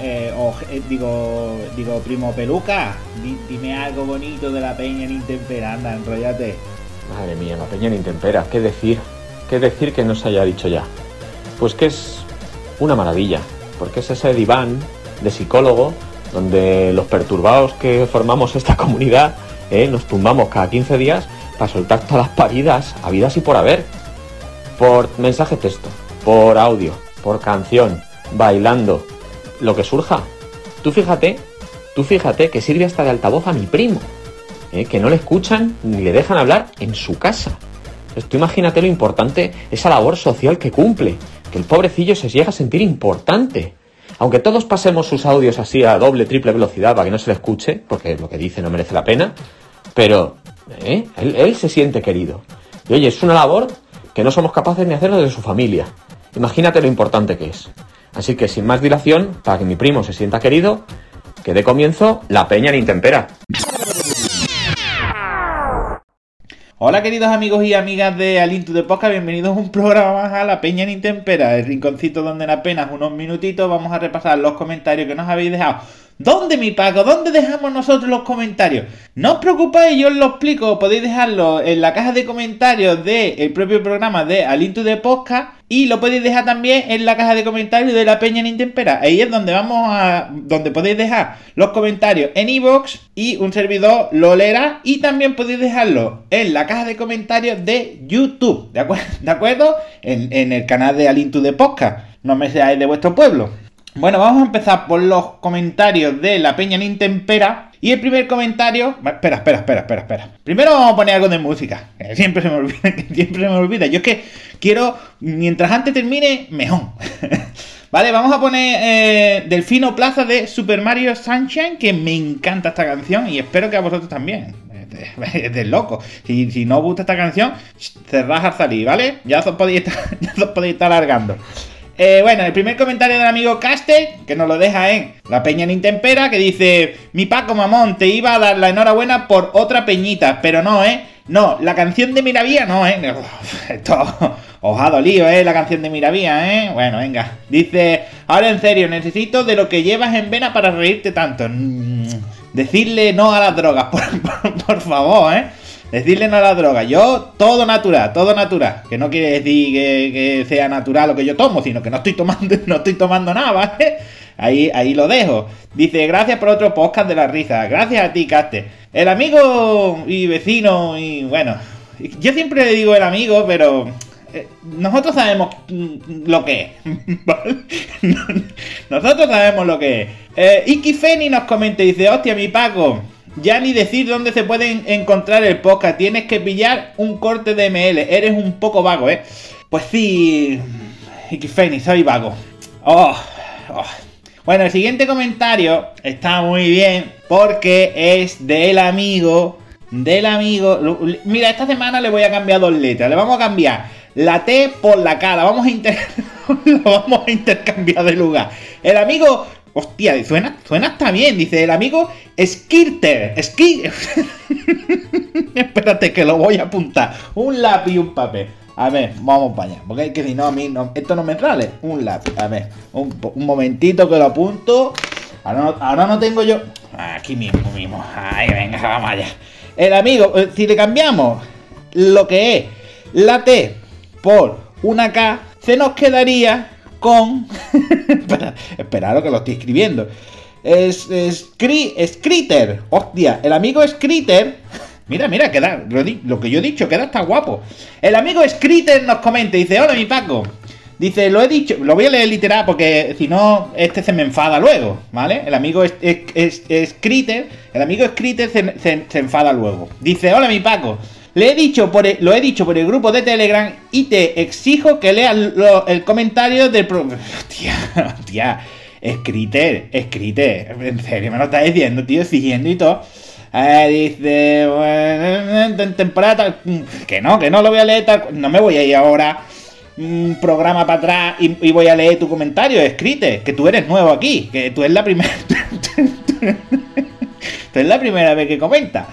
eh, o, eh, digo, digo, primo Peluca, dime algo bonito de la peña en Intempera, anda, enrollate. Madre mía, la peña en Intempera, ¿qué decir? ¿Qué decir que no se haya dicho ya? Pues que es una maravilla, porque es ese diván de psicólogo donde los perturbados que formamos esta comunidad eh, nos tumbamos cada 15 días para soltar todas las paridas habidas y por haber. Por mensaje texto, por audio, por canción, bailando, lo que surja. Tú fíjate, tú fíjate que sirve hasta de altavoz a mi primo, ¿eh? que no le escuchan ni le dejan hablar en su casa. Tú imagínate lo importante, esa labor social que cumple, que el pobrecillo se llega a sentir importante. Aunque todos pasemos sus audios así a doble, triple velocidad para que no se le escuche, porque lo que dice no merece la pena, pero ¿eh? él, él se siente querido. Y oye, es una labor que no somos capaces ni hacerlo de su familia. Imagínate lo importante que es. Así que sin más dilación, para que mi primo se sienta querido, que dé comienzo la peña en intempera. Hola queridos amigos y amigas de Alintu de Podcast, bienvenidos a un programa más a La Peña en Intempera, el rinconcito donde en apenas unos minutitos vamos a repasar los comentarios que nos habéis dejado ¿Dónde, mi Paco? ¿Dónde dejamos nosotros los comentarios? No os preocupéis, yo os lo explico. Podéis dejarlo en la caja de comentarios del propio programa de Alintu de Podcast. Y lo podéis dejar también en la caja de comentarios de la Peña en Intempera. Ahí es donde vamos a. donde podéis dejar los comentarios en iVoox y un servidor lo leerá. Y también podéis dejarlo en la caja de comentarios de YouTube. ¿De, acuerdo? ¿De acuerdo? En, en el canal de Alintu de Podcast. No me seáis de vuestro pueblo. Bueno, vamos a empezar por los comentarios de la Peña Nintempera. Y el primer comentario. Espera, espera, espera, espera, espera. Primero vamos a poner algo de música. siempre se me olvida, siempre se me olvida. Yo es que quiero, mientras antes termine, mejor. vale, vamos a poner eh, Delfino Plaza de Super Mario Sunshine, que me encanta esta canción y espero que a vosotros también. Es de loco. Si, no os gusta esta canción, cerrad al salir, ¿vale? Ya os podéis estar, ya os podéis estar alargando. Eh, bueno, el primer comentario del amigo Castel, que nos lo deja en La Peña Nintempera, que dice: Mi Paco Mamón, te iba a dar la enhorabuena por otra peñita, pero no, ¿eh? No, la canción de Miravía no, ¿eh? Esto os ha ¿eh? La canción de Miravía, ¿eh? Bueno, venga. Dice: Ahora en serio, necesito de lo que llevas en vena para reírte tanto. Mm, decirle no a las drogas, por favor, ¿eh? Decirle no a la droga. Yo, todo natural, todo natural. Que no quiere decir que, sea natural lo que yo tomo, sino que no estoy tomando, no estoy tomando nada, ¿vale? Ahí, ahí lo dejo. Dice, gracias por otro podcast de la risa. Gracias a ti, Caste. El amigo y vecino, y bueno. Yo siempre le digo el amigo, pero eh, nosotros sabemos lo que es. nosotros sabemos lo que es. Eh, Iki Feni nos comenta y dice, hostia, mi Paco. Ya ni decir dónde se pueden encontrar el podcast. Tienes que pillar un corte de ML. Eres un poco vago, ¿eh? Pues sí. Xfeni, soy vago. Oh, oh. Bueno, el siguiente comentario está muy bien porque es del amigo. Del amigo. Mira, esta semana le voy a cambiar dos letras. Le vamos a cambiar la T por la K. La vamos a, Lo vamos a intercambiar de lugar. El amigo Hostia, suena, suena hasta bien. Dice el amigo Skirter. Skirter. Espérate que lo voy a apuntar. Un lápiz y un papel. A ver, vamos para allá. Porque si no, a mí no, esto no me sale. Un lápiz. A ver, un, momentito que lo apunto. Ahora no, tengo yo. Aquí mismo, mismo. Ay, venga, vamos allá. El amigo, eh, si le cambiamos lo que es la T por una K, se nos quedaría con... espera, espera, que lo estoy escribiendo. Es, es, Scritter. Hostia, el amigo Scritter. Mira, mira, queda, lo que yo he dicho, queda hasta guapo. El amigo Scritter nos comenta, dice, hola mi Paco. Dice, lo he dicho, lo voy a leer literal porque si no, este se me enfada luego, ¿vale? El amigo es, es, el amigo Scritter se, se enfada luego. Dice, hola mi Paco. Le he dicho por lo he dicho por el grupo de Telegram y te exijo que leas el comentario del pro... Hostia, hostia. Escriter, escriter. En serio, me lo estás diciendo, tío, siguiendo y todo. Eh, dice, bueno, en temporada Que no, que no lo voy a leer No me voy a ir ahora un programa para atrás y, voy a leer tu comentario, escrite, que tú eres nuevo aquí, que tú eres la primera. tú eres la primera vez que comentas.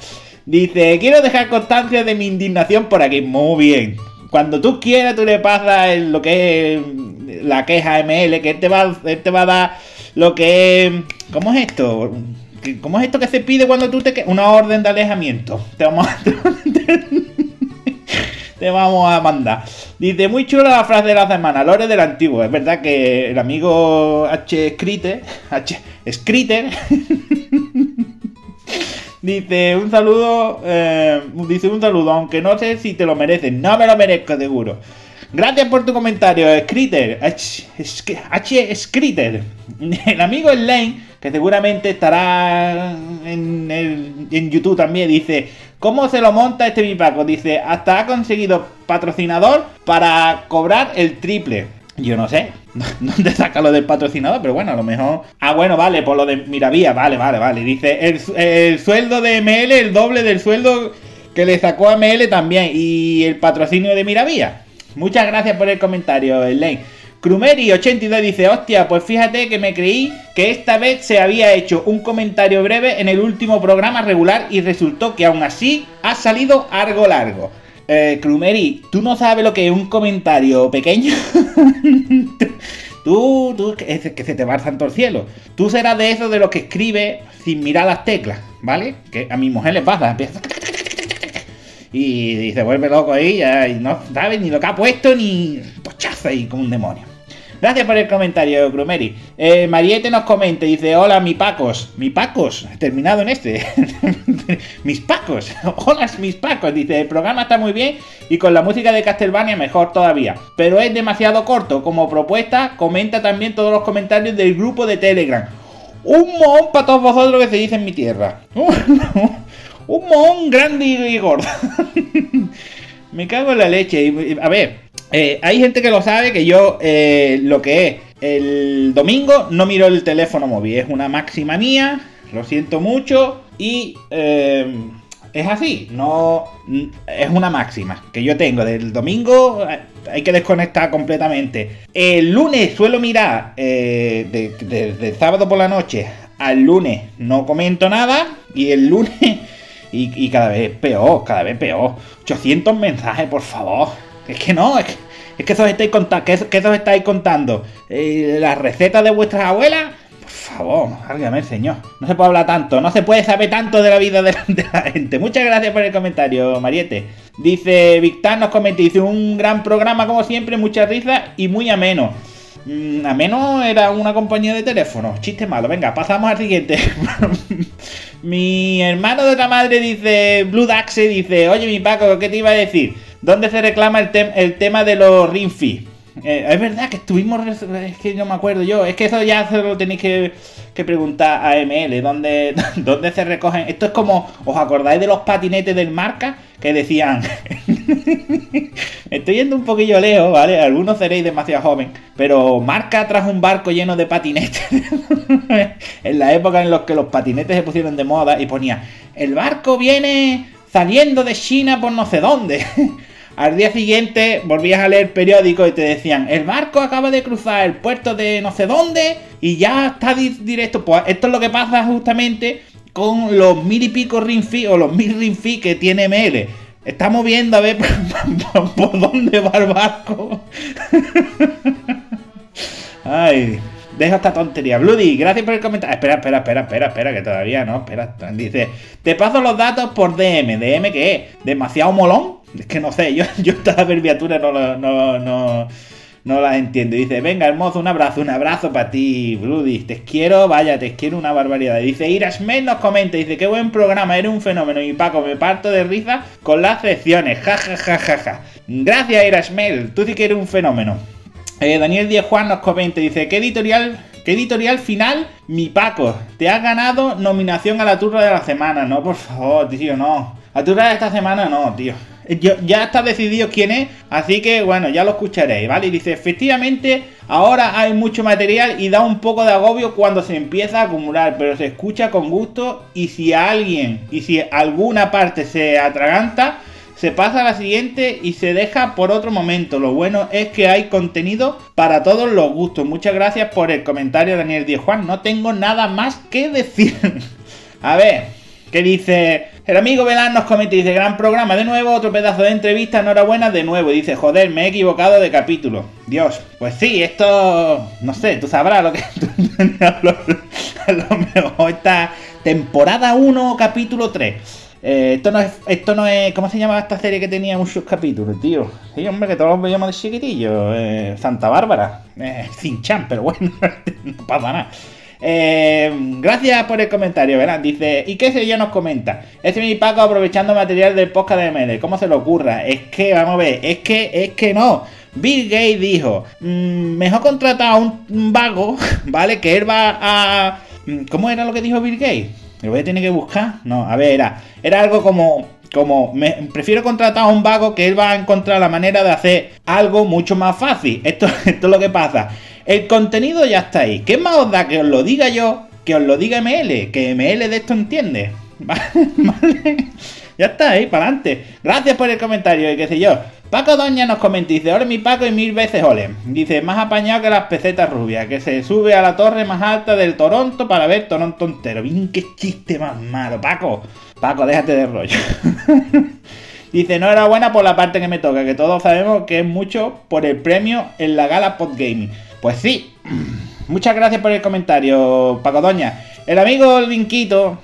Dice, quiero dejar constancia de mi indignación por aquí. Muy bien. Cuando tú quieras, tú le pasas lo que es la queja ML, que él te va, te va a dar lo que... ¿Cómo es esto? ¿Cómo es esto que se pide cuando tú te... Que... Una orden de alejamiento. Te vamos a... te vamos a mandar. Dice, muy chula la frase de la semana, Lore del antiguo. Es verdad que el amigo H. Scritter, H. Scritter, dice, un saludo, eh, dice un saludo, aunque no sé si te lo mereces. No me lo merezco, seguro. Gracias por tu comentario, Scritter. H. Scritter. El amigo Lane, que seguramente estará en, en YouTube también, dice... ¿Cómo se lo monta este bipaco? Dice, hasta ha conseguido patrocinador para cobrar el triple. Yo no sé dónde saca lo del patrocinador, pero bueno, a lo mejor. Ah, bueno, vale, por lo de Miravía, vale, vale, vale. Dice, el, sueldo de ML, el doble del sueldo que le sacó a ML también. Y el patrocinio de Miravía. Muchas gracias por el comentario, Elaine. Crumeri82 dice, hostia, pues fíjate que me creí que esta vez se había hecho un comentario breve en el último programa regular y resultó que aún así ha salido algo largo. Eh, Crumeri, ¿tú no sabes lo que es un comentario pequeño? tú, tú, que, que se te va al santo al cielo. Tú serás de esos de los que escribe sin mirar las teclas, ¿vale? Que a mi mujer le pasa, empieza y, se vuelve loco ahí y no sabe ni lo que ha puesto ni pochaza ahí como un demonio. Gracias por el comentario, Grumeri. Eh, Mariette nos comenta, dice, hola, mi pacos. Mi pacos, terminado en este. mis pacos. hola, mis pacos. Dice, el programa está muy bien y con la música de Castlevania mejor todavía. Pero es demasiado corto. Como propuesta, comenta también todos los comentarios del grupo de Telegram. Un mon para todos vosotros que se dice en mi tierra. un mon grande y gordo. Me cago en la leche. A ver, eh, hay gente que lo sabe que yo eh, lo que es el domingo no miro el teléfono móvil. Es una máxima mía. Lo siento mucho. Y eh, es así. No es una máxima que yo tengo. Del domingo hay que desconectar completamente. El lunes suelo mirar desde sábado por la noche al lunes no comento nada. Y el lunes y, cada vez peor, cada vez peor. 800 mensajes, por favor. Es que no, es que, eso estáis contando. Que, que estáis contando. ¿Las recetas de vuestras abuelas? Por favor, álgame señor. No se puede hablar tanto, no se puede saber tanto de la vida de, la gente. Muchas gracias por el comentario, Mariette. Dice Victor nos comenta, dice un gran programa como siempre, mucha risa y muy ameno. Mm, a menos era una compañía de teléfono. Chiste malo. Venga, pasamos al siguiente. mi hermano de otra madre dice, Blue Daxe dice, oye mi Paco, ¿qué te iba a decir? ¿Dónde se reclama el, el tema de los Rinfi? Eh, es verdad que estuvimos. Es que no me acuerdo yo. Es que eso ya se lo tenéis que, preguntar a ML. ¿dónde, ¿Dónde se recogen? Esto es como. ¿Os acordáis de los patinetes del marca? Que decían. Estoy yendo un poquillo lejos, ¿vale? Algunos seréis demasiado joven. Pero marca tras un barco lleno de patinetes. en la época en la que los patinetes se pusieron de moda y ponía. El barco viene saliendo de China por no sé dónde. Al día siguiente volvías a leer el periódico y te decían, el barco acaba de cruzar el puerto de no sé dónde y ya está directo. Pues esto es lo que pasa justamente con los mil y pico rinfi o los mil rinfi que tiene ML. Estamos viendo a ver por, dónde va el barco. Ay, deja esta tontería. Bloody, gracias por el comentario. Espera, espera, espera, espera, espera, que todavía no. Espera, dice, te paso los datos por DM. ¿DM qué es? ¿Demasiado molón? Es que no sé, yo, yo esta abreviatura no, no, no, no las entiendo. Dice, venga, hermoso, un abrazo, un abrazo para ti, Bloody. Te quiero, vaya, te quiero una barbaridad. Dice, Irasmel nos comenta, dice, qué buen programa, eres un fenómeno. Y Paco, me parto de risa con las secciones. Ja, ja, ja, ja, ja. Gracias, Irasmel, tú sí que eres un fenómeno. Eh, Daniel Díaz Juan nos comenta, dice, ¿qué editorial ¿Qué editorial final? Mi Paco, te has ganado nominación a la turra de la semana. No, por favor, tío, no. La turra de esta semana no, tío ya está decidido quién es, así que bueno, ya lo escucharéis, ¿vale? Y dice, efectivamente, ahora hay mucho material y da un poco de agobio cuando se empieza a acumular, pero se escucha con gusto y si alguien, y si alguna parte se atraganta, se pasa a la siguiente y se deja por otro momento. Lo bueno es que hay contenido para todos los gustos. Muchas gracias por el comentario, Daniel Díaz Juan. No tengo nada más que decir. a ver, ¿qué dice El amigo Belán nos comenta y dice, gran programa de nuevo, otro pedazo de entrevista, enhorabuena de nuevo. Y dice, joder, me he equivocado de capítulo. Dios, pues sí, esto, no sé, tú sabrás lo que... a lo esta temporada 1, capítulo 3. Eh, esto no es, esto no es, ¿cómo se llama esta serie que tenía muchos capítulos, tío? Sí, hombre, que todos los veíamos de chiquitillo. Eh, Santa Bárbara. Eh, Chan, pero bueno, no pasa nada. Eh, gracias por el comentario, ¿verdad? Dice, ¿y qué sé yo nos comenta? Este es mi Paco aprovechando material del podcast de ML. ¿Cómo se le ocurra? Es que, vamos a ver, es que, es que no. Bill Gates dijo, mm, mejor contratar a un vago, ¿vale? Que él va a... Mm, ¿Cómo era lo que dijo Bill Gates? ¿Lo voy a tener que buscar? No, a ver, era, era algo como como me, prefiero contratar a un vago que él va a encontrar la manera de hacer algo mucho más fácil. Esto, esto es lo que pasa. El contenido ya está ahí. ¿Qué más os da que os lo diga yo? Que os lo diga ML. Que ML de esto entiende. ¿Vale? Ya está ahí, para adelante. Gracias por el comentario y qué sé yo. Paco Doña nos comenta, dice, ole mi Paco y mil veces ole. Dice, más apañado que las pesetas rubias, que se sube a la torre más alta del Toronto para ver Toronto entero. Bien, qué chiste más malo, Paco. Paco, déjate de rollo. Dice, no era buena por la parte que me toca, que todos sabemos que es mucho por el premio en la gala Podgaming. Pues sí, muchas gracias por el comentario, Paco Doña. El amigo Linquito,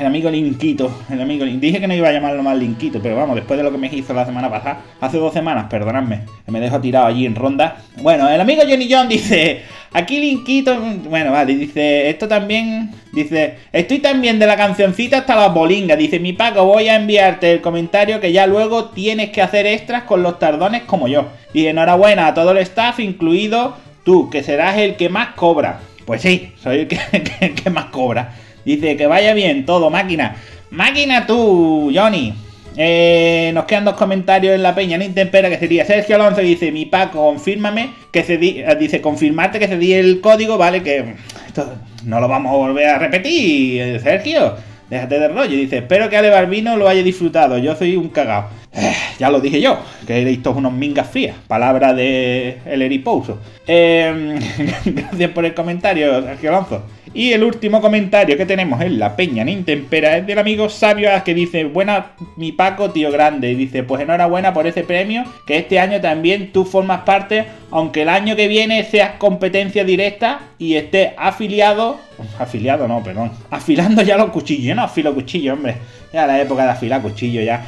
el amigo Linquito, el amigo Dije que no iba a llamarlo más Linquito, pero vamos, después de lo que me hizo la semana pasada, hace dos semanas, perdonadme, me dejo tirado allí en ronda. Bueno, el amigo Johnny John dice, aquí Linquito, bueno, vale, dice, esto también, dice, estoy también de la cancioncita hasta las bolingas, dice, mi Paco, voy a enviarte el comentario que ya luego tienes que hacer extras con los tardones como yo. Y enhorabuena a todo el staff, incluido Tú, que serás el que más cobra. Pues sí, soy el que, más cobra. Dice que vaya bien todo, máquina. Máquina tú, Johnny. Eh, nos quedan dos comentarios en la peña no Intempera que sería Sergio Alonso dice mi Paco confírmame que se eh, dice confirmarte que se di el código vale que esto no lo vamos a volver a repetir eh, Sergio déjate de rollo dice espero que Ale Barbino lo haya disfrutado yo soy un cagao eh, ya lo dije yo, que erais todos unos mingas frías. Palabra de el Eripouso. Eh, gracias por el comentario, Sergio Alonso. Y el último comentario que tenemos en la peña Nintempera es del amigo Sabio que dice, buena mi Paco, tío grande. Y dice, pues enhorabuena por ese premio, que este año también tú formas parte, aunque el año que viene seas competencia directa y estés afiliado, afiliado no, perdón, afilando ya los cuchillos. Yo no afilo cuchillos, hombre. Ya la época de afilar cuchillos ya.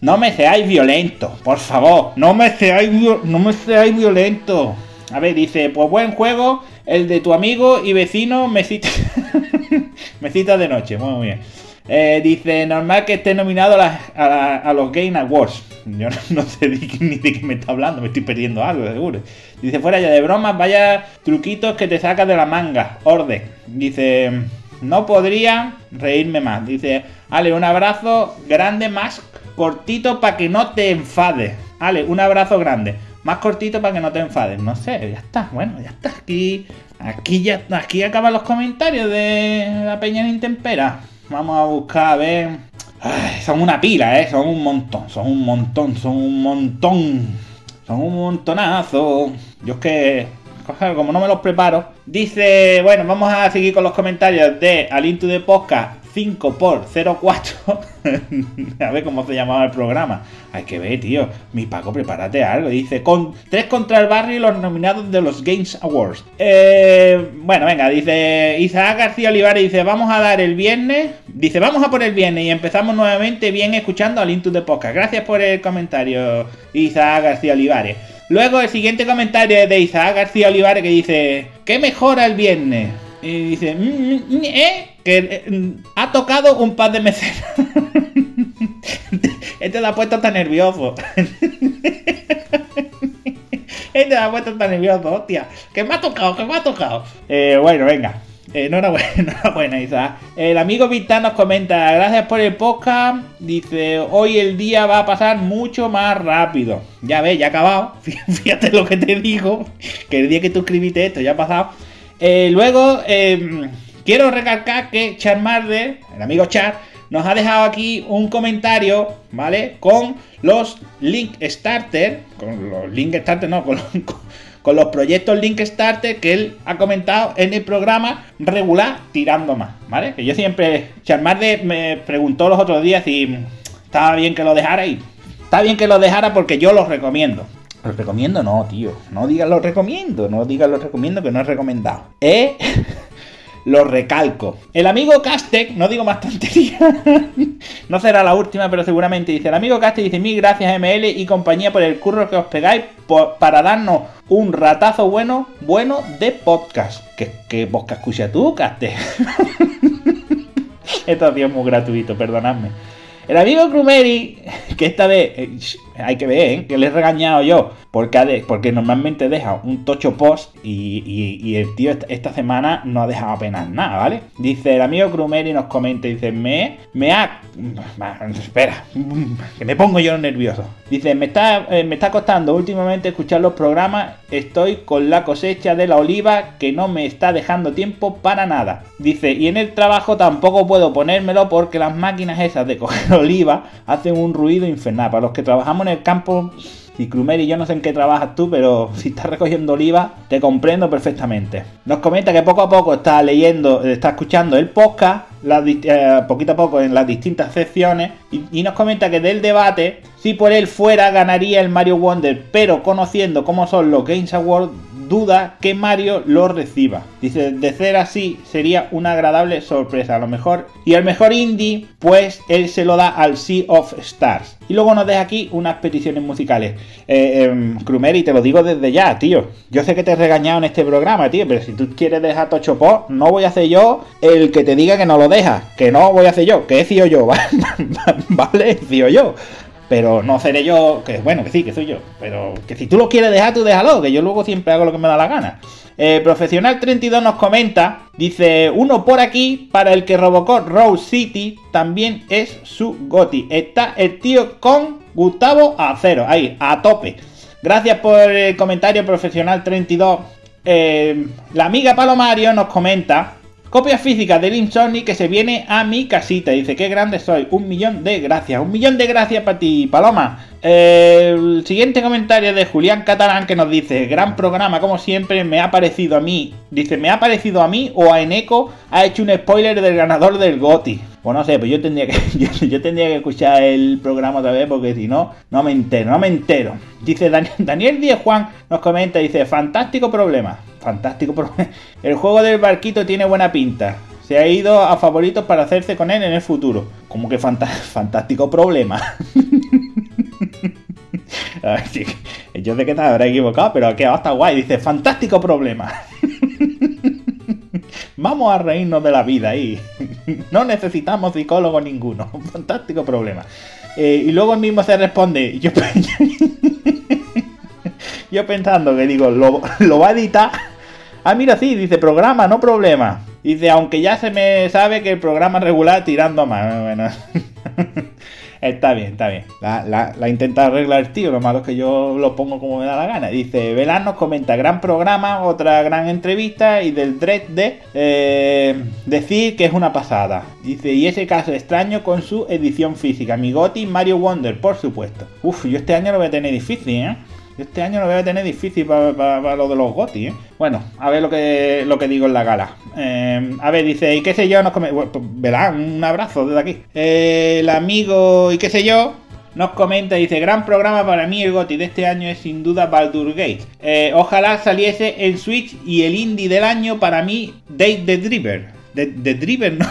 No me seáis violento, por favor. No me seáis, no me seáis violento. A ver, dice, pues buen juego, el de tu amigo y vecino me cita, me cita de noche, muy bien. Eh, dice, normal que esté nominado a, los Game Awards. Yo no, sé ni de qué me está hablando, me estoy perdiendo algo, seguro. Dice, fuera ya de bromas, vaya truquitos que te sacas de la manga. Orden. Dice, no podría reírme más. Dice, Ale, un abrazo grande más cortito para que no te enfades. Ale, un abrazo grande. Más cortito para que no te enfades. No sé, ya está. Bueno, ya está. Aquí, aquí ya aquí acaban los comentarios de la Peña Intempera. Vamos a buscar a ver. son una pila, eh. Son un montón. Son un montón. Son un montón. Son un montonazo. Yo es que como no me los preparo. Dice, bueno, vamos a seguir con los comentarios de Alintu de Podcast 5 por 04 a ver cómo se llamaba el programa. Hay que ver, tío. Mi Paco, prepárate algo. Dice, con 3 contra el barrio y los nominados de los Games Awards. Eh, bueno, venga, dice Isaac García Olivares. Dice, vamos a dar el viernes. Dice, vamos a por el viernes y empezamos nuevamente bien escuchando al Into de Podcast. Gracias por el comentario, Isaac García Olivares. Luego el siguiente comentario es de Isaac García Olivares que dice, ¿qué mejora el viernes? Y dice, mm, mm, mm, ¿eh? Que eh, ha tocado un par de mecenas. este lo ha puesto tan nervioso. este lo ha puesto tan nervioso, hostia. Que me ha tocado, que me ha tocado. Eh, bueno, venga. Eh, enhorabuena, enhorabuena, Isa. El amigo Víctor nos comenta, gracias por el podcast. Dice, hoy el día va a pasar mucho más rápido. Ya ves, ya ha acabado. Fíjate lo que te digo. Que el día que tú escribiste esto ya ha pasado. Eh, luego, em, quiero recalcar que Charmarde, el amigo Char, nos ha dejado aquí un comentario, ¿vale? Con los link starter, con los link starter, no, con, los proyectos Link Starter que él ha comentado en el programa regular tirando más, ¿vale? Que yo siempre, Charmarde me preguntó los otros días si estaba bien que lo dejara y está bien que lo dejara porque yo los recomiendo. Los recomiendo, no, tío. No digas lo recomiendo, no digas lo recomiendo que no es recomendado. ¿Eh? lo recalco. El amigo Castec, no digo más tonterías, no será la última, pero seguramente dice, el amigo Castec dice, mil gracias ML y compañía por el curro que os pegáis para darnos un ratazo bueno, bueno de podcast. ¿Qué, qué podcast escucha tú, Castec? Esto sido muy gratuito, perdonadme. El amigo Krumeri, que esta vez, eh, hay que ver, ¿eh? que le he regañado yo, porque, porque normalmente deja un tocho post y, el tío esta, semana no ha dejado apenas nada, ¿vale? Dice, el amigo Krumeri nos comenta, dice, me, me ha... Espera, que me pongo yo nervioso. Dice, me está, eh, me está costando últimamente escuchar los programas, estoy con la cosecha de la oliva que no me está dejando tiempo para nada. Dice, y en el trabajo tampoco puedo ponérmelo porque las máquinas esas de coger oliva hacen un ruido infernal. Para los que trabajamos en el campo y Crumeri, yo no sé en qué trabajas tú, pero si estás recogiendo oliva, te comprendo perfectamente. Nos comenta que poco a poco está leyendo, está escuchando el podcast, eh, poquito a poco en las distintas secciones, y, nos comenta que del debate, si por él fuera, ganaría el Mario Wonder, pero conociendo cómo son los Games Awards, duda que Mario lo reciba. Dice, de ser así sería una agradable sorpresa. A lo mejor. Y el mejor indie, pues él se lo da al Sea of Stars. Y luego nos deja aquí unas peticiones musicales. Eh, Krumeri, te lo digo desde ya, tío. Yo sé que te he regañado en este programa, tío, pero si tú quieres dejar Tocho Pop, no voy a hacer yo el que te diga que no lo dejas. Que no voy a hacer yo, que he sido yo, ¿vale? Sido yo. Pero no seré yo, que bueno, que sí, que soy yo. Pero que si tú lo quieres dejar, tú déjalo, que yo luego siempre hago lo que me da la gana. Eh, Profesional 32 nos comenta, dice, uno por aquí para el que Robocop Rose City también es su goti. Está el tío con Gustavo a cero, ahí, a tope. Gracias por el comentario Profesional 32. Eh, la amiga Palomario nos comenta, Copia física del Insomni que se viene a mi casita. Dice, qué grande soy. Un millón de gracias. Un millón de gracias para ti, Paloma. el siguiente comentario de Julián Catalán que nos dice, gran programa como siempre, me ha parecido a mí. Dice, me ha parecido a mí o a Eneco ha hecho un spoiler del ganador del GOTI. Pues no sé, pues yo tendría que, yo, tendría que escuchar el programa otra vez porque si no, no me entero, no me entero. Dice Daniel, Daniel Díez Juan nos comenta, dice, fantástico problema fantástico. El juego del barquito tiene buena pinta. Se ha ido a favoritos para hacerse con él en el futuro. Como que fantástico problema. yo sé que te habrá equivocado, pero quedado hasta guay. Dice, fantástico problema. Vamos a reírnos de la vida ahí. No necesitamos psicólogo ninguno. Fantástico problema. Eh, y luego el mismo se responde. Yo, yo pensando que digo, lo, lo va a editar Ah, mira, sí, dice programa, no problema. Dice, aunque ya se me sabe que el programa regular tirando más. Bueno, está bien, está bien. La, la, intenta arreglar el tío, lo malo es que yo lo pongo como me da la gana. Dice, Velan nos comenta, gran programa, otra gran entrevista y del Dread de eh, decir que es una pasada. Dice, y ese caso extraño con su edición física. Migoti, Mario Wonder, por supuesto. Uf, yo este año lo voy a tener difícil, ¿eh? Este año lo voy a tener difícil para, lo de los GOTI, ¿eh? Bueno, a ver lo que, lo que digo en la gala. Eh, a ver, dice, y qué sé yo, nos come... Pues, un abrazo desde aquí. Eh, el amigo, y qué sé yo, nos comenta, dice, gran programa para mí, el GOTI de este año es sin duda Baldur Gate. Eh, ojalá saliese el Switch y el indie del año para mí, Dave the Driver. The, Driver, no.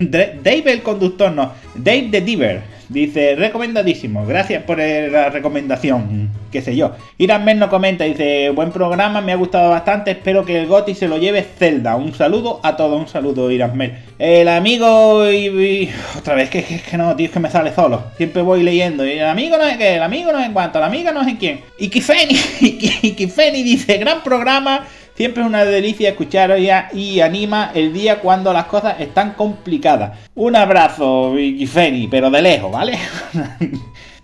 Dave el conductor, no. Dave the Driver. Dice, recomendadísimo, gracias por la recomendación, qué sé yo. Irán no comenta, dice, buen programa, me ha gustado bastante, espero que el Goti se lo lleve Zelda. Un saludo a todos, un saludo Irán El amigo y, Otra vez, que, que, que no, tío, es que me sale solo. Siempre voy leyendo. Y el amigo no es que, el amigo no es en cuanto, la amiga no es en quién. Y Kifeni, y Kifeni dice, gran programa. Siempre es una delicia escuchar y anima el día cuando las cosas están complicadas. Un abrazo, Feni, pero de lejos, ¿vale?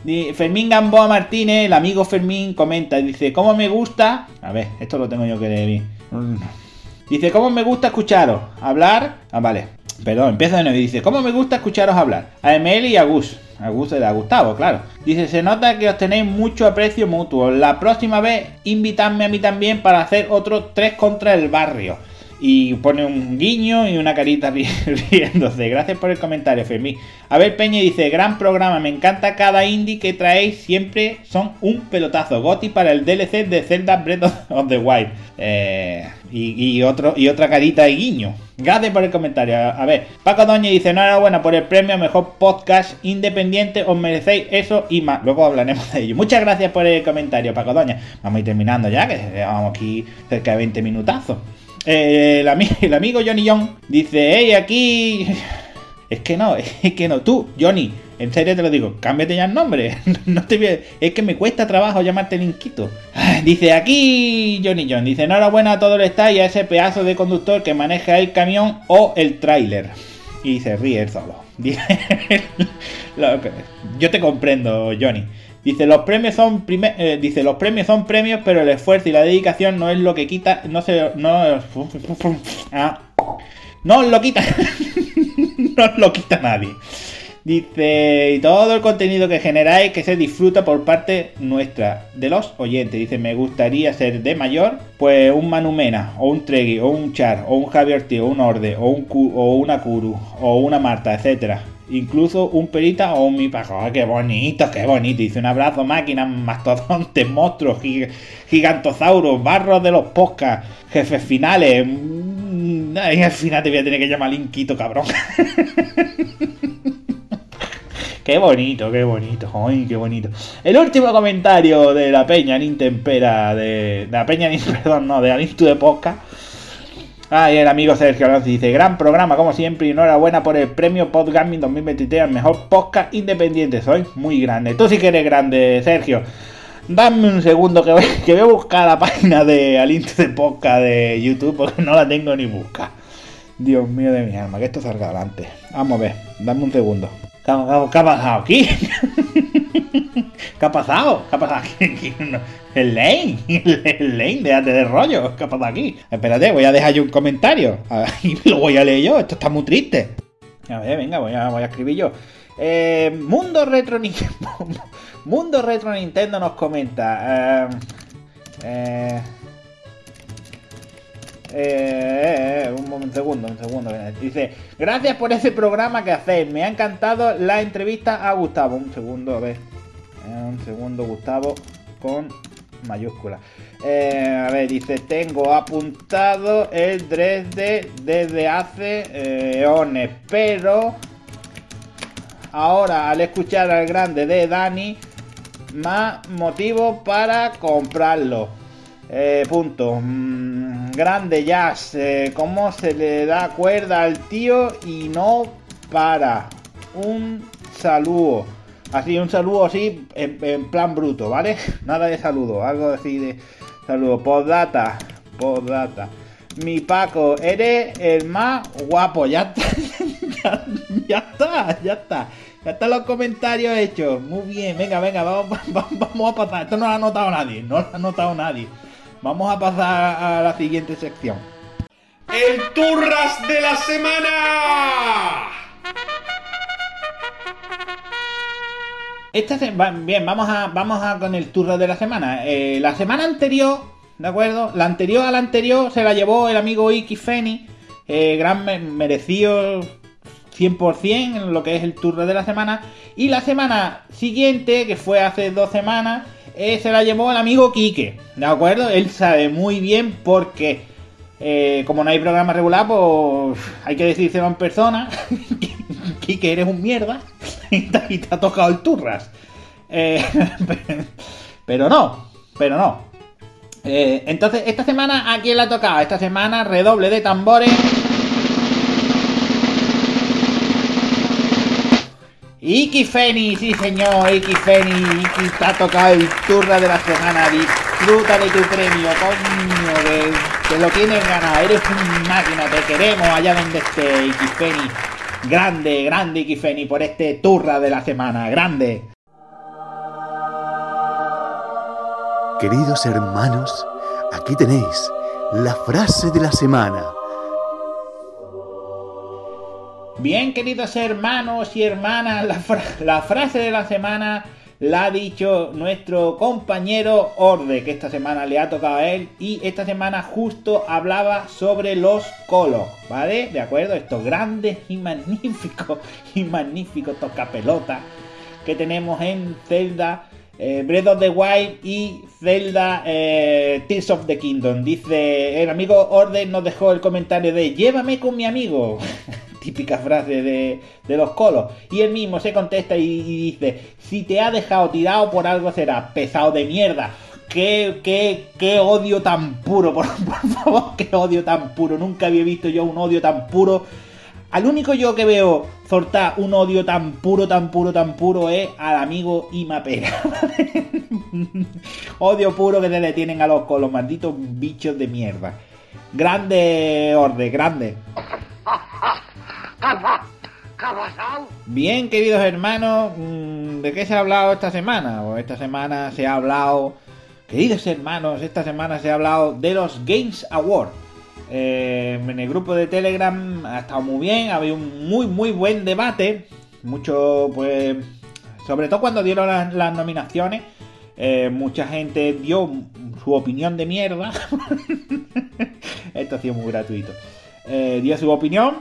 Fermín Gamboa Martínez, el amigo Fermín, comenta, dice, ¿cómo me gusta? A ver, esto lo tengo yo que leer Dice, ¿cómo me gusta escucharos? Hablar. Ah, vale. Perdón, empieza de nuevo. Dice, ¿cómo me gusta escucharos hablar? A Emel y a Gus. A gusto de Gustavo, claro. Dice, se nota que os tenéis mucho aprecio mutuo. La próxima vez invitadme a mí también para hacer otro 3 contra el barrio. Y pone un guiño y una carita riéndose. Gracias por el comentario, Fermín. A ver, Peña dice, gran programa, me encanta cada indie que traéis, siempre son un pelotazo. Goti para el DLC de Zelda Breath of the Wild. Eh, y, otro, y otra carita de guiño. Gracias por el comentario. A ver, Paco Doña dice, enhorabuena por el premio Mejor Podcast Independiente, os merecéis eso y más. Luego hablaremos de ello. Muchas gracias por el comentario, Paco Doña. Vamos a ir terminando ya, que llevamos aquí cerca de 20 minutazos. Eh, el, amigo Johnny Young dice, hey, aquí... Es que no, es que no, tú, Johnny, en serio te lo digo, cámbiate ya el nombre. No te es que me cuesta trabajo llamarte Linkito. Dice aquí Johnny Young, dice enhorabuena a todo el staff y a ese pedazo de conductor que maneja el camión o el tráiler. Y se ríe solo. Dice, yo te comprendo, Johnny. Dice, los premios son eh, dice, los premios son premios, pero el esfuerzo y la dedicación no es lo que quita, no se no ah, no lo quita. no lo quita nadie. Dice, y todo el contenido que generáis que se disfruta por parte nuestra, de los oyentes. Dice, me gustaría ser de mayor, pues un Manumena, o un Tregui, o un Char, o un Javier Tío, o un Orde, o, un o una Kuru, o una Marta, etcétera incluso un perita o un mi pajo. Ah, qué bonito, qué bonito. Dice un abrazo, máquinas, mastodontes, monstruos, gigantosauros, barros de los poscas, jefes finales. Mm, al final te voy a tener que llamar Linkito, cabrón. Qué bonito, qué bonito, ay, qué bonito. El último comentario de la Peña Nintempera, de, de la Peña, perdón, no, de la de Posca Ah, y el amigo Sergio Alonso dice, gran programa como siempre y enhorabuena por el premio Podgaming 2023 al mejor podcast independiente. Soy muy grande. Tú sí que eres grande, Sergio. Dame un segundo que voy, que voy a buscar la página de Alinto de Podcast de YouTube porque no la tengo ni busca. Dios mío de mi alma, que esto salga adelante. Vamos a ver, dame un segundo. ¿Qué, ha pasado aquí? ¿Qué ha pasado? ¿Qué ha pasado aquí? El Lane, el Lane, déjate de rollo. ¿Qué ha pasado aquí? Espérate, voy a dejar yo un comentario. Y lo voy a leer yo. Esto está muy triste. A ver, venga, voy a, escribir yo. Eh, Mundo Retro Mundo Retro Nintendo nos comenta. Eh, eh, eh, un, segundo, un segundo. Dice, gracias por ese programa que hacéis. Me ha encantado la entrevista a Gustavo. Un segundo, a ver. Eh, un segundo, Gustavo, con mayúscula. Eh, a ver, dice, tengo apuntado el 3D desde hace eones, pero ahora al escuchar al grande de Dani, más motivo para comprarlo. Eh, punto. Mm, grande Jazz. Eh, ¿Cómo se le da cuerda al tío y no para? Un saludo. Así, un saludo así, en, plan bruto, ¿vale? Nada de saludo, algo así de saludo. Postdata, postdata. Mi Paco, eres el más guapo. Ya está, ya, está, ya está. Ya están los comentarios hechos. Muy bien, venga, venga, vamos, vamos, vamos a pasar. Esto no lo ha notado nadie, no lo ha notado nadie. Vamos a pasar a la siguiente sección. El Turras de la semana. Esta bien, vamos a, vamos a con el Turras de la semana. Eh, la semana anterior, ¿de acuerdo? La anterior a la anterior se la llevó el amigo Iki Feni. Eh, gran merecido 100% en lo que es el Turras de la semana. Y la semana siguiente, que fue hace dos semanas, eh, se la llevó el amigo Quique, ¿de acuerdo? Él sabe muy bien por qué. Eh, como no hay programa regular, pues hay que decírselo en persona. Quique, eres un mierda. y te, ha tocado el turras. Eh, pero no, pero no. entonces, esta semana, ¿a quién le ha tocado? Esta semana, redoble de tambores. Iki Feni, sí señor, Iki Feni, Iki tocado el turno de la semana, disfruta de tu premio, coño, que, lo tienes ganado, eres una máquina, te queremos allá donde esté, Iki Feni. Grande, grande Iki Feni por este turra de la semana, grande. Queridos hermanos, aquí tenéis la frase de la semana. Bien, queridos hermanos y hermanas, la, fra- la frase de la semana la ha dicho nuestro compañero Orde, que esta semana le ha tocado a él, y esta semana justo hablaba sobre los colos, ¿vale? De acuerdo, estos grandes y magníficos y magníficos tocapelotas que tenemos en Zelda eh, Breath of the Wild y Zelda eh, Tears of the Kingdom. Dice, el amigo Orden nos dejó el comentario de llévame con mi amigo. Típica frase de, de los colos. Y él mismo se contesta y, dice, si te ha dejado tirado por algo será pesado de mierda. Qué, qué, qué odio tan puro, por, por favor, qué odio tan puro. Nunca había visto yo un odio tan puro. Al único yo que veo soltar un odio tan puro, tan puro, tan puro es al amigo Imapera. odio puro que se le tienen a los, con los malditos bichos de mierda. Grande orde, grande. Bien, queridos hermanos, mm, ¿de qué se ha hablado esta semana? Pues esta semana se ha hablado, queridos hermanos, esta semana se ha hablado de los Games Awards. Eh, en el grupo de Telegram ha estado muy bien, ha habido un muy muy buen debate, mucho pues, sobre todo cuando dieron las, nominaciones, eh, mucha gente dio su opinión de mierda. Esto ha sido muy gratuito. Eh, dio su opinión,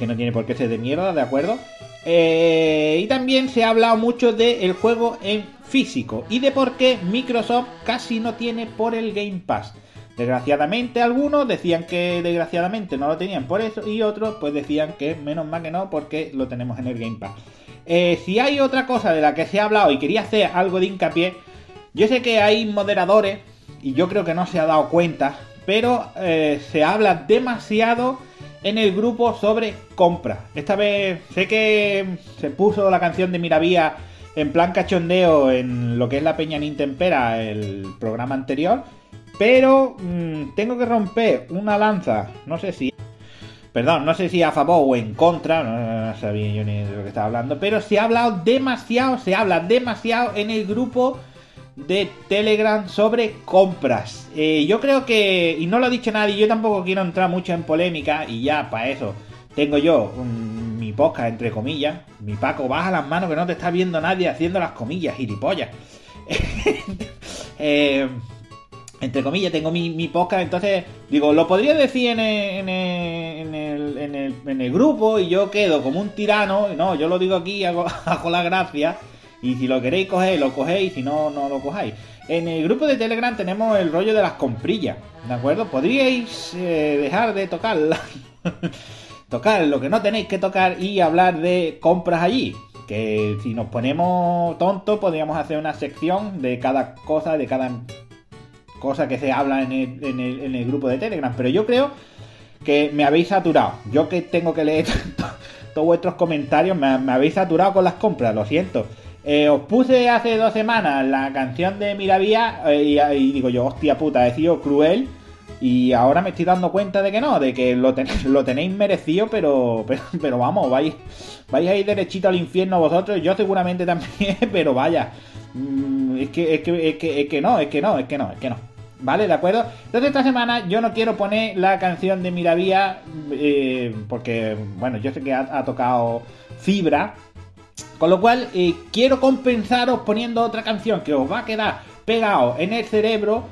que no tiene por qué ser de mierda, ¿de acuerdo? Eh, y también se ha hablado mucho del juego en físico y de por qué Microsoft casi no tiene por el Game Pass. Desgraciadamente algunos decían que desgraciadamente no lo tenían por eso y otros pues decían que menos mal que no porque lo tenemos en el Game Pass. Eh, si hay otra cosa de la que se ha hablado y quería hacer algo de hincapié, yo sé que hay moderadores y yo creo que no se ha dado cuenta, pero eh, se habla demasiado en el grupo sobre compras. Esta vez sé que se puso la canción de Miravía en plan cachondeo en lo que es la Peña Nintempera, el programa anterior. Pero mmm, tengo que romper una lanza, no sé si... Perdón, no sé si a favor o en contra, no sabía yo ni de lo que estaba hablando, pero se ha hablado demasiado, se habla demasiado en el grupo de Telegram sobre compras. Eh, yo creo que, y no lo ha dicho nadie, yo tampoco quiero entrar mucho en polémica y ya para eso tengo yo mi podcast entre comillas. Mi Paco, baja las manos que no te está viendo nadie haciendo las comillas, gilipollas. eh, entre comillas, tengo mi, mi, podcast, entonces digo, lo podría decir en, el, en el grupo y yo quedo como un tirano. No, yo lo digo aquí, hago, hago la gracia. Y si lo queréis coger, lo cogéis, si no, no lo cojáis. En el grupo de Telegram tenemos el rollo de las comprillas, ¿de acuerdo? Podríais eh, dejar de tocarla. tocar lo que no tenéis que tocar y hablar de compras allí. Que si nos ponemos tontos, podríamos hacer una sección de cada cosa, de cada cosa que se habla en el, en el, en el grupo de Telegram. Pero yo creo que me habéis saturado. Yo que tengo que leer todos vuestros comentarios, me, me habéis saturado con las compras, lo siento. Eh, os puse hace dos semanas la canción de Miravía eh, y, digo yo, hostia puta, he sido cruel. Y ahora me estoy dando cuenta de que no, de que lo, ten lo tenéis merecido, pero, pero, vamos, vais, vais a ir derechito al infierno vosotros. Yo seguramente también, pero vaya. Mm, es, que, es, que, es, que, es que no, es que no, es que no, es que no. ¿Vale? ¿De acuerdo? Entonces esta semana yo no quiero poner la canción de Miravía eh, porque, bueno, yo sé que ha tocado Fibra, con lo cual, eh, quiero compensaros poniendo otra canción que os va a quedar pegado en el cerebro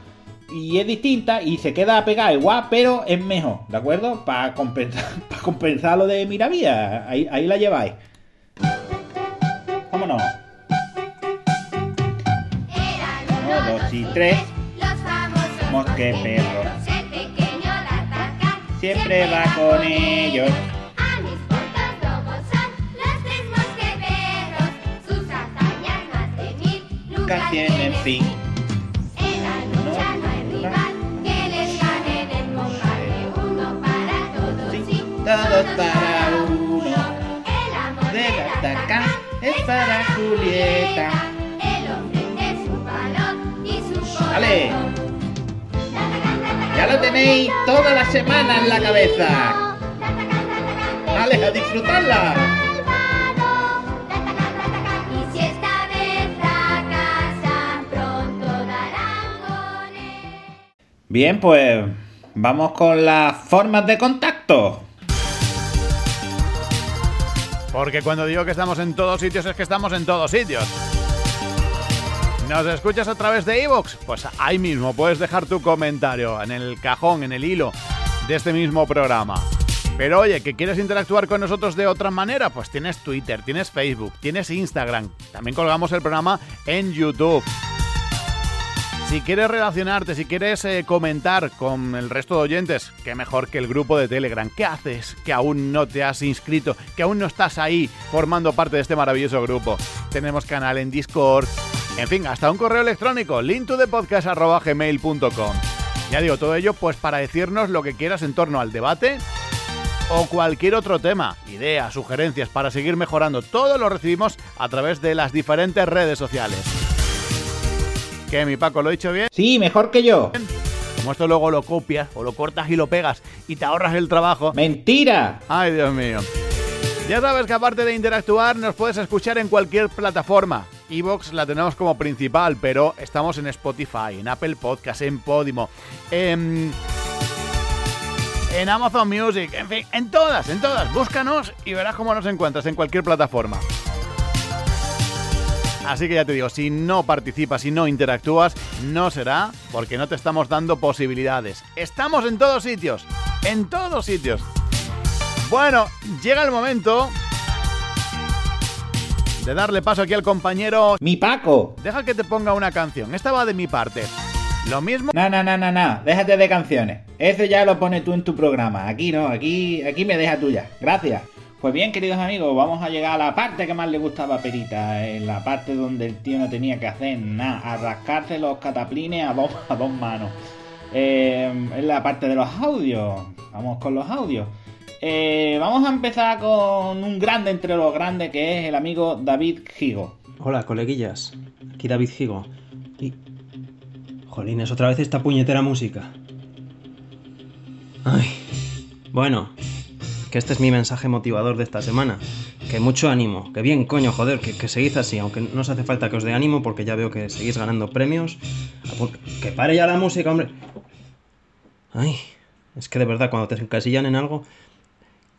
y es distinta y se queda pegada igual, pero es mejor, ¿de acuerdo? Para compensar, para compensar lo de Miravía. Ahí, ahí la lleváis. ¿Cómo no? Uno, dos y tres. Mosqueperros. Siempre va con ellos. Nunca tienen fin. En la lucha no hay rival que les gane en el combate. Uno para todos y todos para uno. El amor De de Gataca es para Julieta. El hombre de su valor y su corazón. ¡Vale! Ya lo tenéis toda la semana en la cabeza. ¡Vale, a disfrutarla! Bien, pues vamos con las formas de contacto. Porque cuando digo que estamos en todos sitios es que estamos en todos sitios. ¿Nos escuchas a través de iVoox? Pues ahí mismo puedes dejar tu comentario en el cajón, en el hilo de este mismo programa. Pero oye, que quieres interactuar con nosotros de otra manera, pues tienes Twitter, tienes Facebook, tienes Instagram. También colgamos el programa en YouTube. Si quieres relacionarte, si quieres eh, comentar con el resto de oyentes, qué mejor que el grupo de Telegram. ¿Qué haces que aún no te has inscrito? Que aún no estás ahí formando parte de este maravilloso grupo. Tenemos canal en Discord. En fin, hasta un correo electrónico, lintodepodcast.gmail.com. Ya digo, todo ello pues para decirnos lo que quieras en torno al debate o cualquier otro tema, ideas, sugerencias para seguir mejorando. Todo lo recibimos a través de las diferentes redes sociales. ¿Qué, mi Paco, lo he dicho bien? Sí, mejor que yo. Como esto luego lo copias o lo cortas y lo pegas y te ahorras el trabajo. Mentira. Ay, Dios mío. Ya sabes que aparte de interactuar, nos puedes escuchar en cualquier plataforma. Evox la tenemos como principal, pero estamos en Spotify, en Apple Podcast, en Podimo, en, en Amazon Music, en fin, en todas, en todas. Búscanos y verás cómo nos encuentras en cualquier plataforma. Así que ya te digo, si no participas, si no interactúas, no será porque no te estamos dando posibilidades. Estamos en todos sitios, en todos sitios. Bueno, llega el momento de darle paso aquí al compañero. Mi Paco. Deja que te ponga una canción. Esta va de mi parte. Lo mismo. No, no, no, no, no. Déjate de canciones. Eso ya lo pones tú en tu programa. Aquí no, aquí, aquí me deja tuya. Gracias. Pues bien, queridos amigos, vamos a llegar a la parte que más le gustaba a Perita, en la parte donde el tío no tenía que hacer nada, a rascarse los cataplines a dos, a dos manos. Eh, es la parte de los audios. Vamos con los audios. Eh, vamos a empezar con un grande entre los grandes que es el amigo David Gigo. Hola, coleguillas. Aquí David Gigo. Y. Jolines, otra vez esta puñetera música. Ay. Bueno, que este es mi mensaje motivador de esta semana. Que mucho ánimo, que bien, coño, joder, que, que seguid así, aunque no os hace falta que os dé ánimo porque ya veo que seguís ganando premios. Que pare ya la música, hombre. Ay, es que de verdad, cuando te encasillan en algo.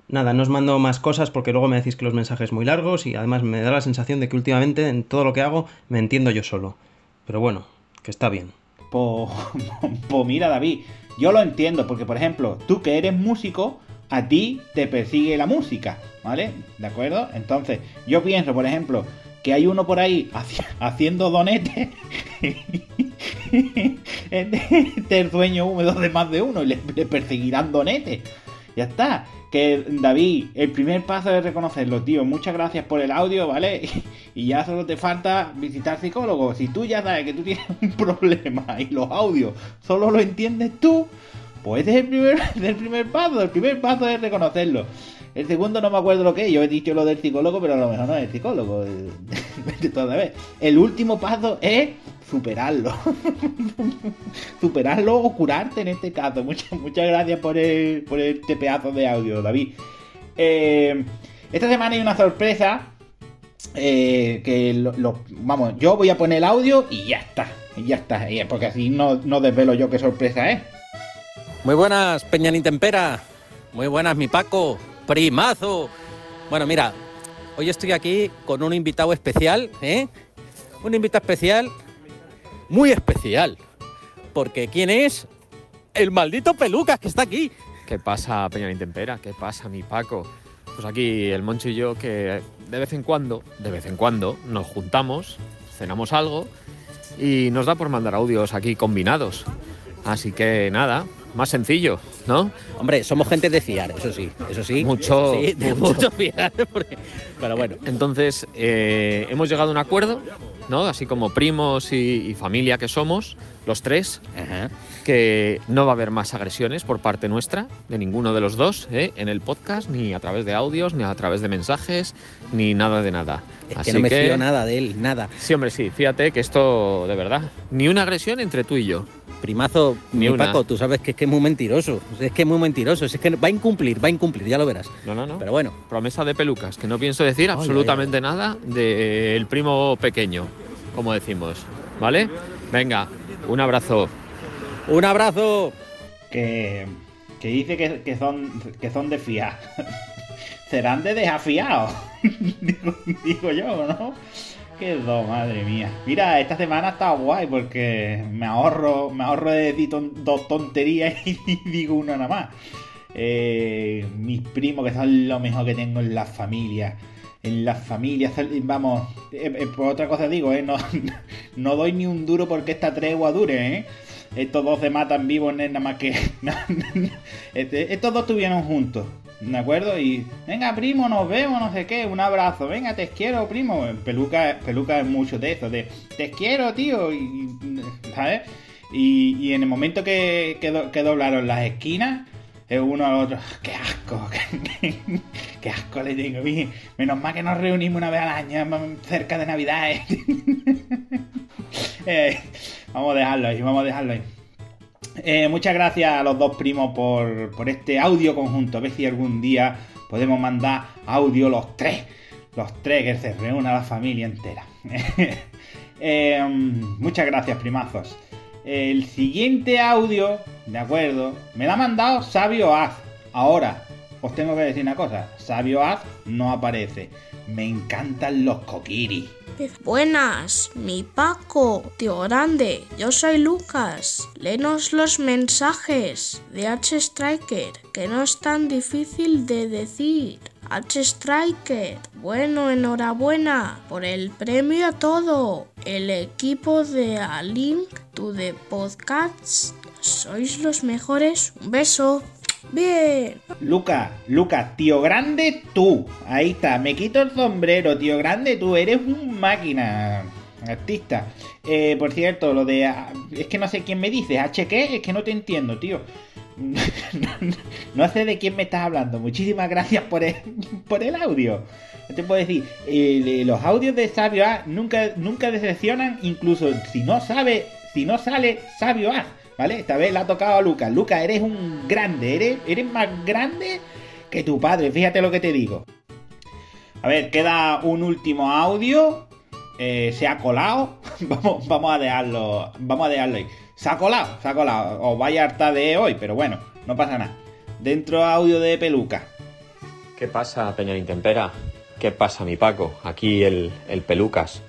Nada, no os mando más cosas porque luego me decís que los mensajes muy largos y además me da la sensación de que últimamente en todo lo que hago me entiendo yo solo. Pero bueno, que está bien. Pues mira, David, yo lo entiendo, porque por ejemplo, tú que eres músico, a ti te persigue la música, ¿vale? ¿De acuerdo? Entonces, yo pienso, por ejemplo, que hay uno por ahí haci- haciendo donetes. este es el sueño húmedo de más de uno y le, le perseguirán donetes. Ya está. Que David, el primer paso es reconocerlo, tío. Muchas gracias por el audio, ¿vale? Y ya solo te falta visitar psicólogo. Si tú ya sabes que tú tienes un problema y los audios solo lo entiendes tú, pues ese es el primer, el primer paso. El primer paso es reconocerlo. El segundo no me acuerdo lo que es. Yo he dicho lo del psicólogo, pero a lo mejor no es el psicólogo. toda vez. El último paso es superarlo. superarlo o curarte en este caso. Muchas, muchas gracias por, el, por este pedazo de audio, David. Eh, esta semana hay una sorpresa. eh, que vamos, yo voy a poner el audio y ya está. Ya está. Porque así no, no desvelo yo qué sorpresa es. Muy buenas, Peña Nintempera. Muy buenas, mi Paco. Primazo. Bueno, mira, hoy estoy aquí con un invitado especial, ¿eh? Un invitado especial, muy especial. Porque ¿quién es? El maldito Pelucas que está aquí. ¿Qué pasa, Peña Intempera? ¿Qué pasa, mi Paco? Pues aquí el Moncho y yo que de vez en cuando, de vez en cuando, nos juntamos, cenamos algo y nos da por mandar audios aquí combinados. Así que nada, más sencillo, ¿no? Hombre, somos gente de fiar, eso sí, eso sí. Mucho, Sí, de mucho. mucho fiar. porque- Pero bueno, Entonces, eh, hemos llegado a un acuerdo, ¿no? Así como primos y, y familia que somos, los tres, ajá. que no va a haber más agresiones por parte nuestra, de ninguno de los dos, ¿eh? en el podcast, ni a través de audios, ni a través de mensajes, ni nada de nada. es Así que no me fío nada de él, nada. Sí, hombre, sí, fíjate que esto, de verdad, ni una agresión entre tú y yo. Primazo, Ni mi una. Paco, tú sabes que es que es muy mentiroso. Es que es muy mentiroso. Es que va a incumplir, va a incumplir, ya lo verás. No, no, no. Pero bueno, Promesa de pelucas, que no pienso decir Ay, absolutamente nada del primo pequeño, como decimos, ¿vale? Venga, un abrazo. un abrazo. que, que dice que, que son, que son de fiar. serán de desafiados. digo, digo yo, ¿no? Qué dos, madre mía. Mira, esta semana está guay porque me ahorro, me ahorro de dos tonterías y digo una nada más. Eh, mis primos, que son lo mejor que tengo en la familia. En las familias, vamos, eh, eh, por otra cosa digo, eh, no, no doy ni un duro porque esta tregua dure, ¿eh? Estos dos se matan vivos, nada más que. Este- estos dos estuvieron juntos, ¿de acuerdo? Y venga, primo, nos vemos, no sé qué, un abrazo, venga, te quiero, primo. Peluca, peluca es mucho de eso, de te quiero, tío, y, ¿sabes? Y, y en el momento que, que, do- que doblaron las esquinas, es uno al otro, qué asco, qué, qué asco le tengo. Menos mal que nos reunimos una vez al año, cerca de Navidad. Eh, vamos a dejarlo ahí, vamos a dejarlo ahí. Eh, muchas gracias a los dos primos por, por este audio conjunto. A ver si algún día podemos mandar audio los tres. Los tres, que se reúna la familia entera. Eh, muchas gracias, primazos. El siguiente audio, de acuerdo, me lo ha mandado Sabio Az. Ahora, os tengo que decir una cosa. Sabio Az no aparece. Me encantan los coquiris. Buenas, mi Paco, tío grande, yo soy Lucas. Léenos los mensajes de H Striker, que no es tan difícil de decir. H Striker, bueno, enhorabuena por el premio a todo. El equipo de A Link to the Podcast, sois los mejores. Un beso. Bien. Lucas, Lucas, tío grande tú. Ahí está, me quito el sombrero, tío grande tú. Eres un máquina, artista. Eh, por cierto, lo de... ah, Es que no sé quién me dice. ¿H qué? Es que no te entiendo, tío. no sé de quién me estás hablando. Muchísimas gracias por el, por el audio. No te puedo decir, eh, los audios de Sabio A nunca, nunca decepcionan, incluso si no sabe, si no sale Sabio A, ¿vale? Esta vez le ha tocado a Lucas. Lucas, eres un grande, eres, eres más grande que tu padre, fíjate lo que te digo. A ver, queda un último audio. eh, se ha colado. vamos, vamos a dejarlo. Vamos a dejarlo ahí. Se ha colado, se ha colado. Os vaya harta de hoy, pero bueno, no pasa nada. Dentro audio de peluca. ¿Qué pasa, Peña Intempera? ¿Qué pasa, mi Paco? Aquí el, el Pelucas.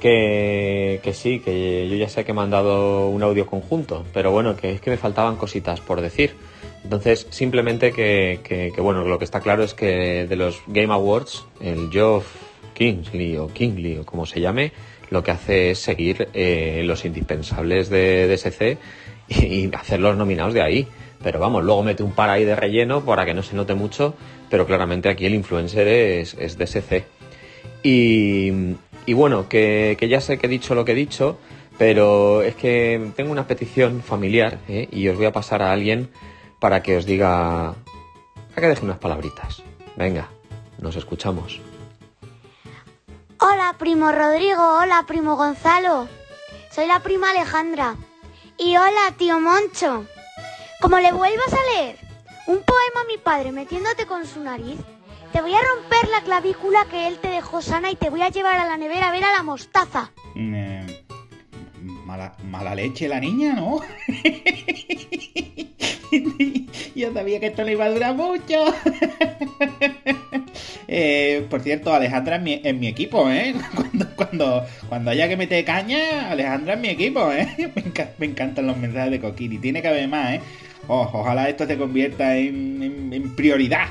Que, sí, que yo ya sé que me han dado un audio conjunto, pero bueno, que es que me faltaban cositas por decir. Entonces, simplemente que, bueno, lo que está claro es que de los Game Awards, el Geoff Kingsley o Kingley o como se llame, lo que hace es seguir eh, los indispensables de DSC y hacer los nominados de ahí. Pero vamos, luego mete un par ahí de relleno para que no se note mucho, pero claramente aquí el influencer es DSC. Y, y bueno, que, ya sé que he dicho lo que he dicho, pero es que tengo una petición familiar ¿eh? y os voy a pasar a alguien para que os diga, a que deje unas palabritas. Venga, nos escuchamos. Hola, primo Rodrigo. Hola, primo Gonzalo. Soy la prima Alejandra. Y hola, tío Moncho. Como le vuelvas a leer un poema a mi padre metiéndote con su nariz, te voy a romper la clavícula que él te dejó sana y te voy a llevar a la nevera a ver a la mostaza. Mm, eh, mala, mala leche la niña, ¿no? Yo sabía que esto no iba a durar mucho. Eh, por cierto, Alejandra es mi, mi equipo, ¿eh? Cuando, cuando, cuando haya que meter caña, Alejandra es mi equipo, ¿eh? Me, enca- me encantan los mensajes de Coquiri. Tiene que haber más, ¿eh? Ojalá esto se convierta en prioridad.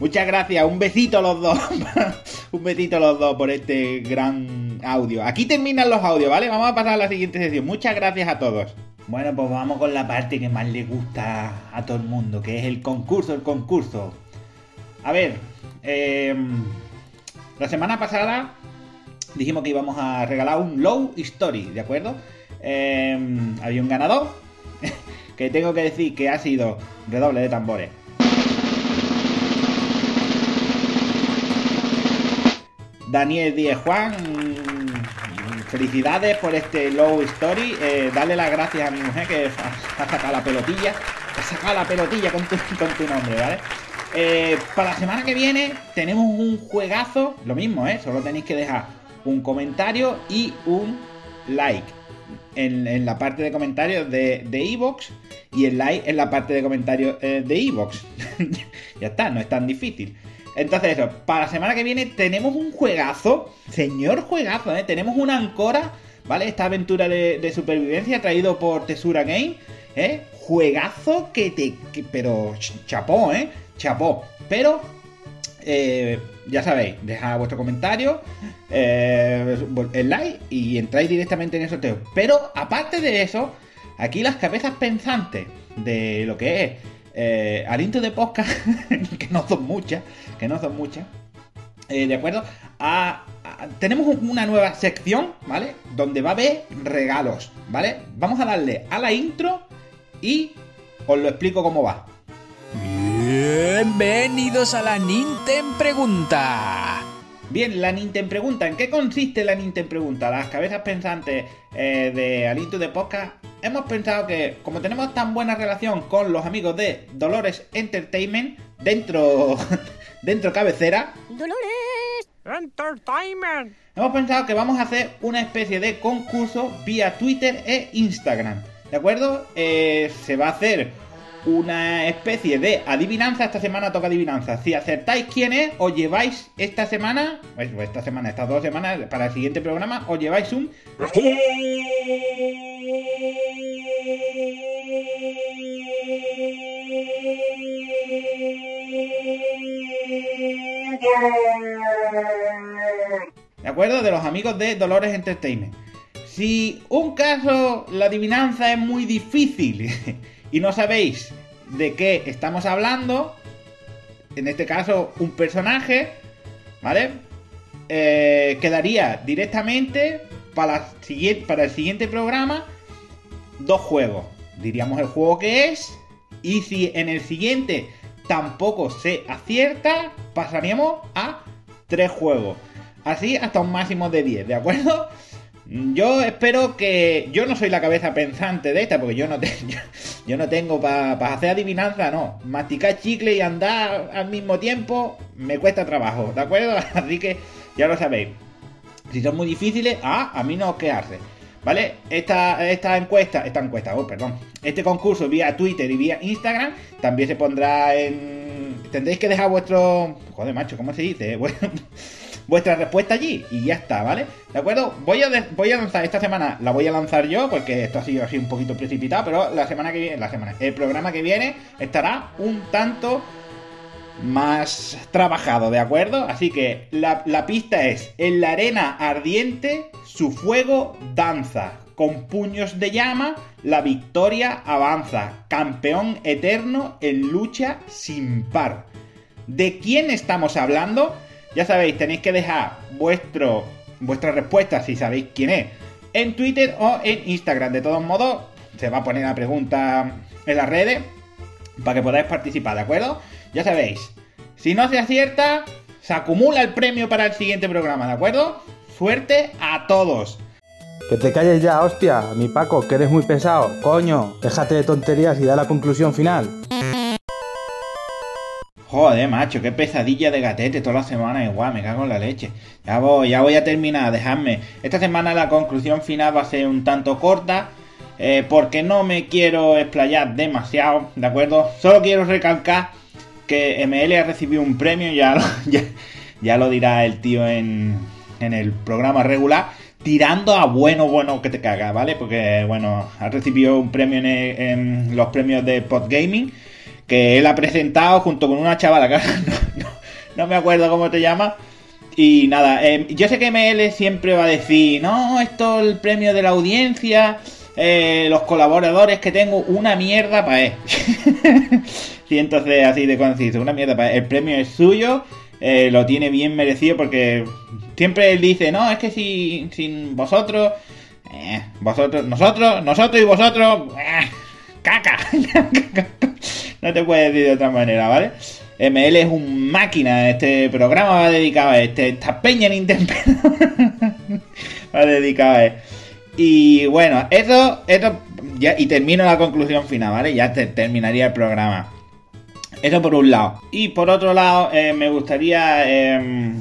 Muchas gracias, un besito a los dos. un besito a los dos por este gran audio. Aquí terminan los audios, ¿vale? Vamos a pasar a la siguiente sesión. Muchas gracias a todos. Bueno, pues vamos con la parte que más le gusta a todo el mundo, que es el concurso, el concurso. A ver, eh, la semana pasada dijimos que íbamos a regalar un Low Story, ¿de acuerdo? Eh, había un ganador que tengo que decir que ha sido redoble de tambores. Daniel Díez Juan, felicidades por este Low Story. Eh, dale las gracias a mi mujer que ha, sacado la pelotilla. Ha sacado la pelotilla con tu, nombre, ¿vale? Eh, para la semana que viene tenemos un juegazo, lo mismo, ¿eh? Solo tenéis que dejar un comentario y un like en, la parte de comentarios de de Evox y el like en la parte de comentarios eh, de Evox. ya está, no es tan difícil. Entonces eso, para la semana que viene tenemos un juegazo, señor juegazo, ¿eh? Tenemos una ancora, ¿vale? Esta aventura de, supervivencia traído por Tesura Game, ¿eh? Juegazo que te... pero ch- chapó, ¿eh? Chapó. Pero eh, ya sabéis, dejad vuestro comentario, eh, el like y entráis directamente en el sorteo. Pero aparte de eso, aquí las cabezas pensantes de lo que es eh, aliento de podcast, que no son muchas, que no son muchas, eh, ¿de acuerdo? A- a- tenemos una nueva sección, ¿vale? Donde va a haber regalos, ¿vale? Vamos a darle a la intro y os lo explico cómo va. Bienvenidos a la Nintendo Pregunta. Bien, la Nintendo Pregunta. ¿En qué consiste la Nintendo Pregunta? Las cabezas pensantes eh, de Aliento de Podcast hemos pensado que, como tenemos tan buena relación con los amigos de Dolores Entertainment, dentro, dentro cabecera, Dolores Entertainment. hemos pensado que vamos a hacer una especie de concurso vía Twitter e Instagram. ¿De acuerdo? Eh, se va a hacer una especie de adivinanza. Esta semana toca adivinanza. Si acertáis quién es, os lleváis esta semana, pues esta semana, estas dos semanas, para el siguiente programa, os lleváis un. ¿De acuerdo? De los amigos de Dolores Entertainment. Si un caso, la adivinanza es muy difícil y no sabéis de qué estamos hablando, en este caso un personaje, ¿vale? Eh, quedaría directamente para, para el siguiente programa dos juegos. Diríamos el juego que es y si en el siguiente tampoco se acierta, pasaríamos a tres juegos. Así hasta un máximo de 10, ¿de acuerdo? Yo espero que. Yo no soy la cabeza pensante de esta, porque yo no, te- yo, no tengo para hacer adivinanza, no. Masticar chicle y andar al mismo tiempo me cuesta trabajo, ¿de acuerdo? Así que ya lo sabéis. Si son muy difíciles, ah, a mí no quedarse. ¿Vale? Esta, esta encuesta, esta encuesta, oh, perdón. Este concurso vía Twitter y vía Instagram también se pondrá en. Tendréis que dejar vuestro. Joder, macho, ¿cómo se dice? Bueno, vuestra respuesta allí y ya está, ¿vale? ¿De acuerdo? Voy a, voy a lanzar esta semana, la voy a lanzar yo porque esto ha sido así un poquito precipitado, pero la semana que viene, la semana, el programa que viene estará un tanto más trabajado, ¿de acuerdo? Así que la, la pista es, en la arena ardiente su fuego danza, con puños de llama la victoria avanza, campeón eterno en lucha sin par. ¿De quién estamos hablando? Ya sabéis, tenéis que dejar vuestra respuesta si sabéis quién es en Twitter o en Instagram. De todos modos, se va a poner la pregunta en las redes para que podáis participar, ¿de acuerdo? Ya sabéis, si no se acierta, se acumula el premio para el siguiente programa, ¿de acuerdo? Suerte a todos. Que te calles ya, hostia, mi Paco, que eres muy pesado. Coño, déjate de tonterías y da la conclusión final. Joder, macho, qué pesadilla de gatete toda la semana igual, me cago en la leche. Ya voy, ya voy a terminar, dejadme. Esta semana la conclusión final va a ser un tanto corta, eh, porque no me quiero explayar demasiado, ¿de acuerdo? Solo quiero recalcar que ML ha recibido un premio, ya lo, ya, ya lo dirá el tío en, en el programa regular, tirando a bueno, bueno que te caga, ¿vale? Porque, bueno, ha recibido un premio en, en los premios de Podgaming que él ha presentado junto con una chavala no, no- no me acuerdo cómo te llama. Y nada, eh, yo sé que ML siempre va a decir, no, esto es el premio de la audiencia, eh, los colaboradores que tengo, una mierda para él. sí, entonces así de conciso, una mierda para él. El premio es suyo, eh, lo tiene bien merecido porque siempre él dice, no, es que si, sin vosotros, vosotros, nosotros, nosotros y vosotros, eh, caca. No te puedes decir de otra manera, ¿vale? ML es un máquina, este programa va dedicado a este, esta peña Nintendo va dedicado a él. Y bueno, eso, eso, ya, y termino la conclusión final, ¿vale? Ya te- terminaría el programa. Eso por un lado. Y por otro lado, eh, me gustaría, eh,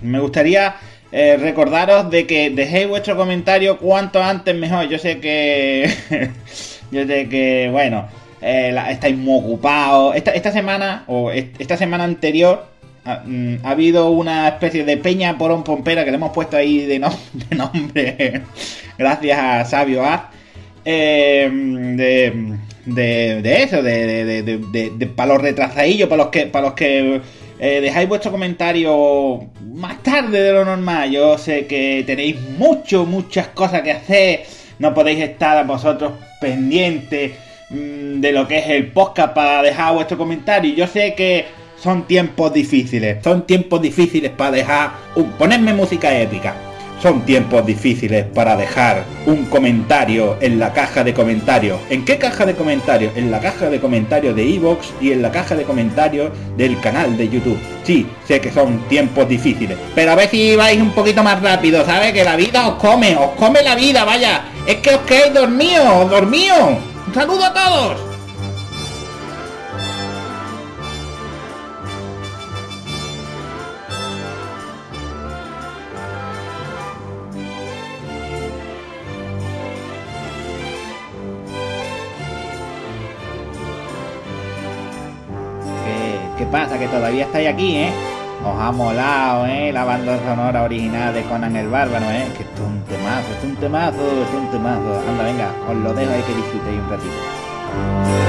me gustaría eh, recordaros de que dejéis vuestro comentario cuanto antes mejor. Yo sé que, yo sé que, bueno, eh, estáis muy ocupados. Esta, esta semana, o est- esta semana anterior ha, mm, ha habido una especie de peña porón pompera que le hemos puesto ahí de, nom- de nombre, gracias a Sabio Az, eh, de, de, eso, de- de- para los retrasadillos, para los que, para los que eh, dejáis vuestro comentario más tarde de lo normal. Yo sé que tenéis mucho, muchas cosas que hacer, no podéis estar vosotros pendientes mm, de lo que es el podcast para dejar vuestro comentario. Yo sé que son tiempos difíciles, son tiempos difíciles para dejar... un- ponerme música épica. Son tiempos difíciles para dejar un comentario en la caja de comentarios. ¿En qué caja de comentarios? En la caja de comentarios de Evox y en la caja de comentarios del canal de YouTube. Sí, sé que son tiempos difíciles. Pero a ver si vais un poquito más rápido, ¿sabes? Que la vida os come, os come la vida, vaya. Es que os quedáis dormidos, dormidos. Saludo a todos. ¿Qué, qué pasa? Que todavía estáis aquí, ¿eh? Os ha molado, ¿eh? La banda sonora original de Conan el Bárbaro, ¿eh? Que esto es un temazo, esto es un temazo, esto es un temazo. Anda, venga, os lo dejo ahí que disfrutéis un ratito.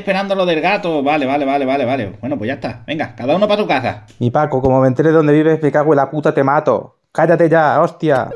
Esperando lo del gato. Vale, vale, vale, vale, vale. Bueno, pues ya está. Venga, cada uno para tu casa. Mi Paco, como me entere de dónde vives, me cago en la puta, te mato. Cállate ya, hostia.